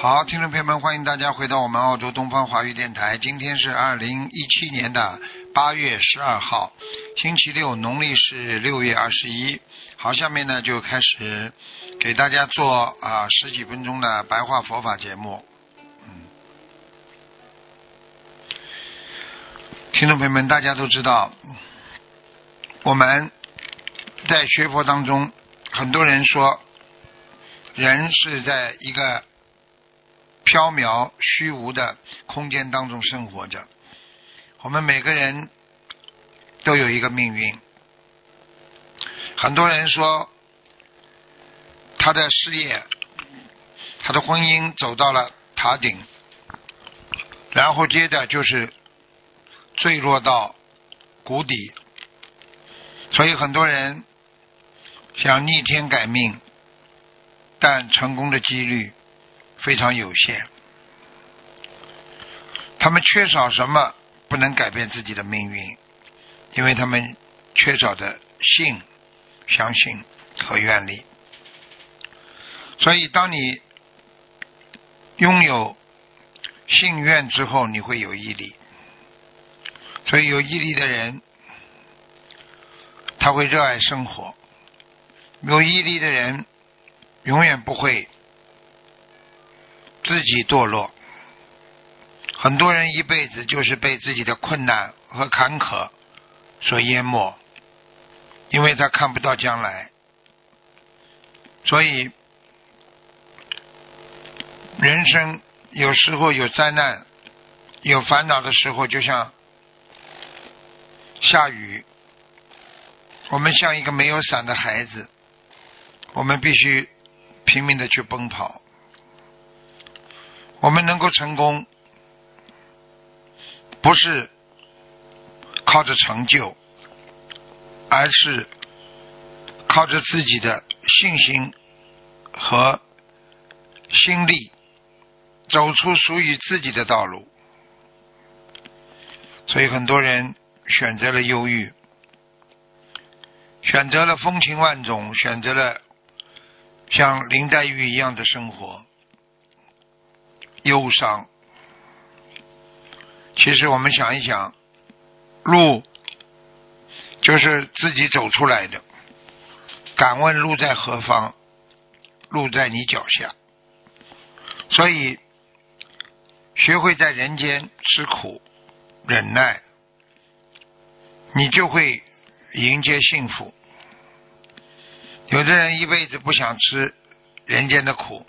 好，听众朋友们，欢迎大家回到我们澳洲东方华语电台。今天是二零一七年的八月十二号，星期六，农历是六月二十一。好，下面呢就开始给大家做啊十几分钟的白话佛法节目。嗯，听众朋友们，大家都知道，我们在学佛当中，很多人说，人是在一个缥缈虚无的空间当中生活着。我们每个人都有一个命运。很多人说，他的事业、他的婚姻走到了塔顶，然后接着就是坠落到谷底。所以很多人想逆天改命，但成功的几率。非常有限，他们缺少什么不能改变自己的命运？因为他们缺少的信、相信和愿力。所以，当你拥有信愿之后，你会有毅力。所以，有毅力的人，他会热爱生活。有毅力的人，永远不会。自己堕落，很多人一辈子就是被自己的困难和坎坷所淹没，因为他看不到将来，所以人生有时候有灾难、有烦恼的时候，就像下雨，我们像一个没有伞的孩子，我们必须拼命的去奔跑。我们能够成功，不是靠着成就，而是靠着自己的信心和心力，走出属于自己的道路。所以很多人选择了忧郁，选择了风情万种，选择了像林黛玉一样的生活。忧伤。其实我们想一想，路就是自己走出来的。敢问路在何方？路在你脚下。所以，学会在人间吃苦、忍耐，你就会迎接幸福。有的人一辈子不想吃人间的苦。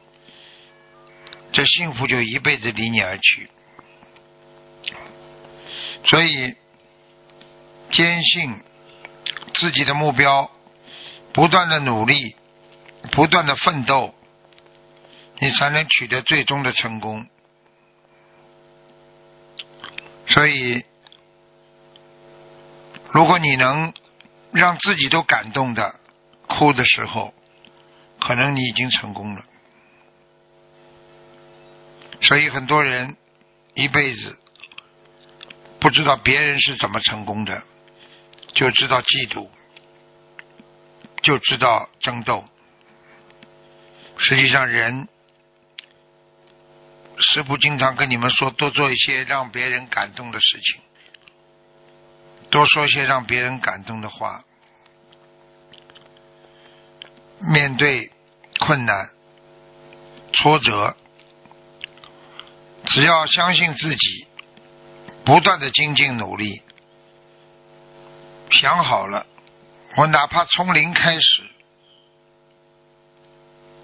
这幸福就一辈子离你而去，所以坚信自己的目标，不断的努力，不断的奋斗，你才能取得最终的成功。所以，如果你能让自己都感动的哭的时候，可能你已经成功了。所以很多人一辈子不知道别人是怎么成功的，就知道嫉妒，就知道争斗。实际上，人师傅经常跟你们说，多做一些让别人感动的事情，多说一些让别人感动的话。面对困难、挫折。只要相信自己，不断的精进努力，想好了，我哪怕从零开始，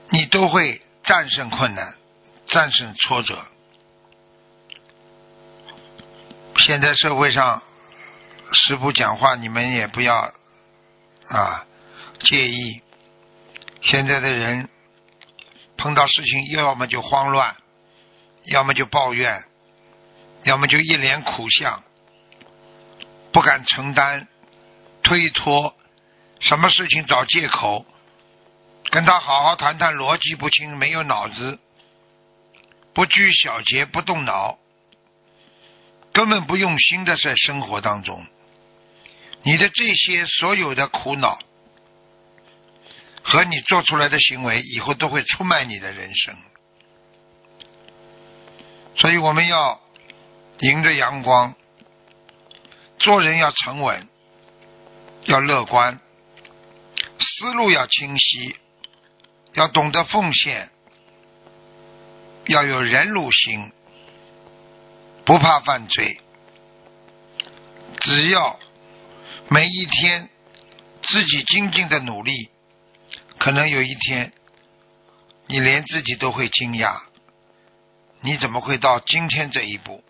你都会战胜困难，战胜挫折。现在社会上，师傅讲话你们也不要啊介意。现在的人。碰到事情，要么就慌乱，要么就抱怨，要么就一脸苦相，不敢承担，推脱，什么事情找借口，跟他好好谈谈，逻辑不清，没有脑子，不拘小节，不动脑，根本不用心的在生活当中，你的这些所有的苦恼。和你做出来的行为，以后都会出卖你的人生。所以我们要迎着阳光，做人要沉稳，要乐观，思路要清晰，要懂得奉献，要有忍辱心，不怕犯罪。只要每一天自己精进的努力。可能有一天，你连自己都会惊讶，你怎么会到今天这一步？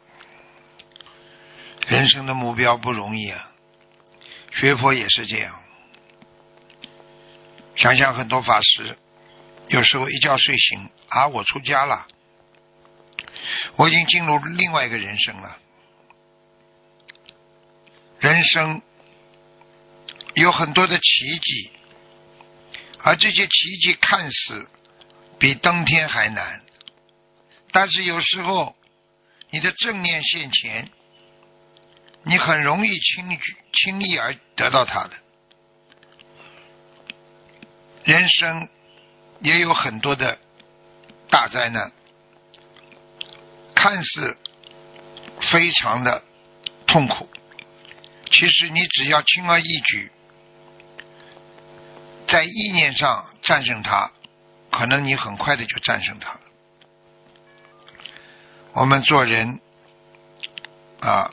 人生的目标不容易啊，学佛也是这样。想想很多法师，有时候一觉睡醒啊，我出家了，我已经进入另外一个人生了。人生有很多的奇迹。而这些奇迹看似比登天还难，但是有时候你的正念现前，你很容易轻轻易而得到它的。人生也有很多的大灾难，看似非常的痛苦，其实你只要轻而易举。在意念上战胜它，可能你很快的就战胜它。我们做人啊，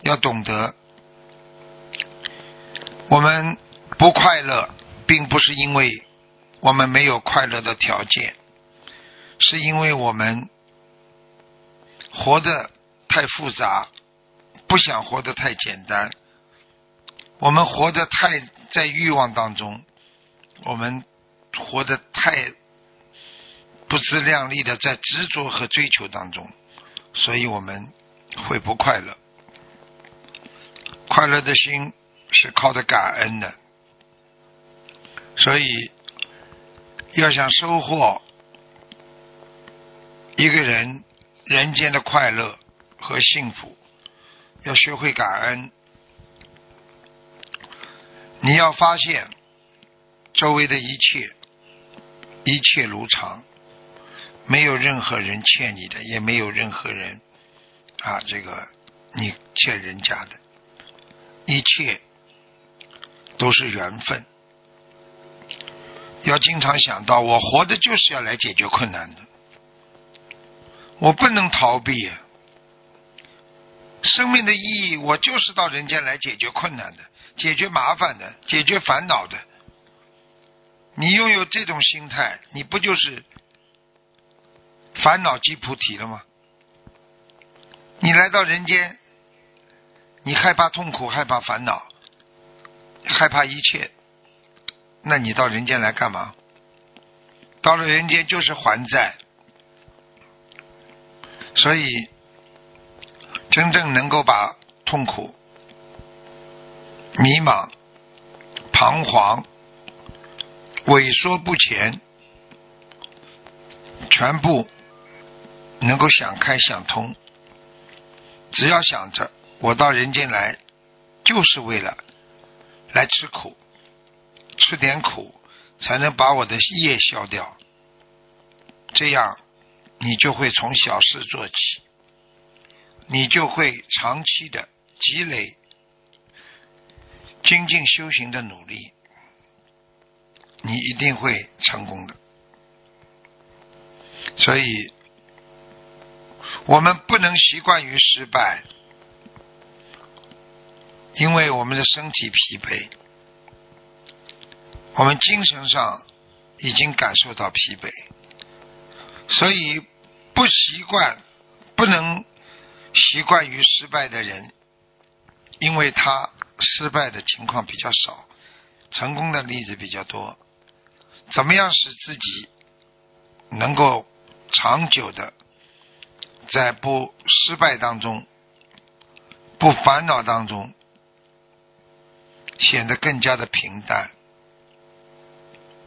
要懂得，我们不快乐，并不是因为我们没有快乐的条件，是因为我们活得太复杂，不想活得太简单。我们活得太。在欲望当中，我们活得太不自量力的，在执着和追求当中，所以我们会不快乐。快乐的心是靠着感恩的，所以要想收获一个人人间的快乐和幸福，要学会感恩。你要发现，周围的一切，一切如常，没有任何人欠你的，也没有任何人啊，这个你欠人家的，一切都是缘分。要经常想到，我活的就是要来解决困难的，我不能逃避。生命的意义，我就是到人间来解决困难的。解决麻烦的，解决烦恼的，你拥有这种心态，你不就是烦恼即菩提了吗？你来到人间，你害怕痛苦，害怕烦恼，害怕一切，那你到人间来干嘛？到了人间就是还债，所以真正能够把痛苦。迷茫、彷徨、萎缩不前，全部能够想开想通。只要想着我到人间来，就是为了来吃苦，吃点苦才能把我的业消掉。这样，你就会从小事做起，你就会长期的积累。精进修行的努力，你一定会成功的。所以，我们不能习惯于失败，因为我们的身体疲惫，我们精神上已经感受到疲惫，所以不习惯、不能习惯于失败的人，因为他。失败的情况比较少，成功的例子比较多。怎么样使自己能够长久的在不失败当中、不烦恼当中，显得更加的平淡，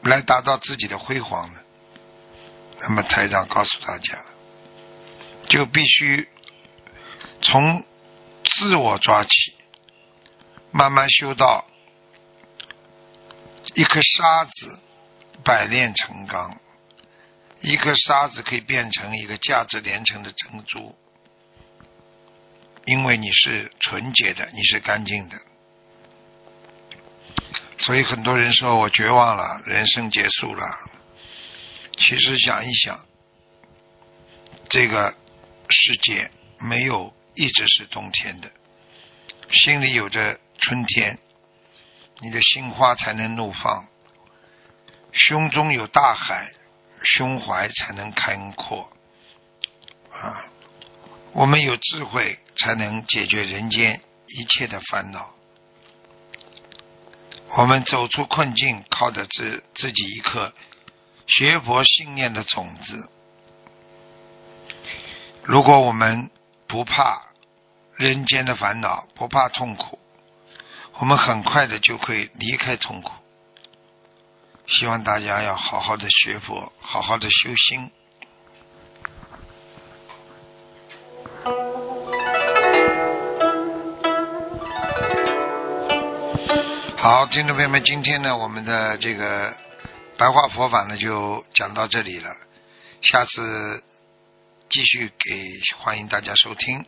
来达到自己的辉煌呢？那么台长告诉大家，就必须从自我抓起，慢慢修到一颗沙子百炼成钢，一颗沙子可以变成一个价值连城的珍珠，因为你是纯洁的，你是干净的。所以很多人说我绝望了，人生结束了。其实想一想，这个世界没有一直是冬天的，心里有着春天，你的心花才能怒放；胸中有大海，胸怀才能开阔。啊，我们有智慧，才能解决人间一切的烦恼。我们走出困境，靠的自自己一颗。学佛信念的种子，如果我们不怕人间的烦恼，不怕痛苦，我们很快的就会离开痛苦。希望大家要好好的学佛，好好的修心。好，听众朋友们，今天呢，我们的这个。白话佛法呢，就讲到这里了。下次继续给欢迎大家收听。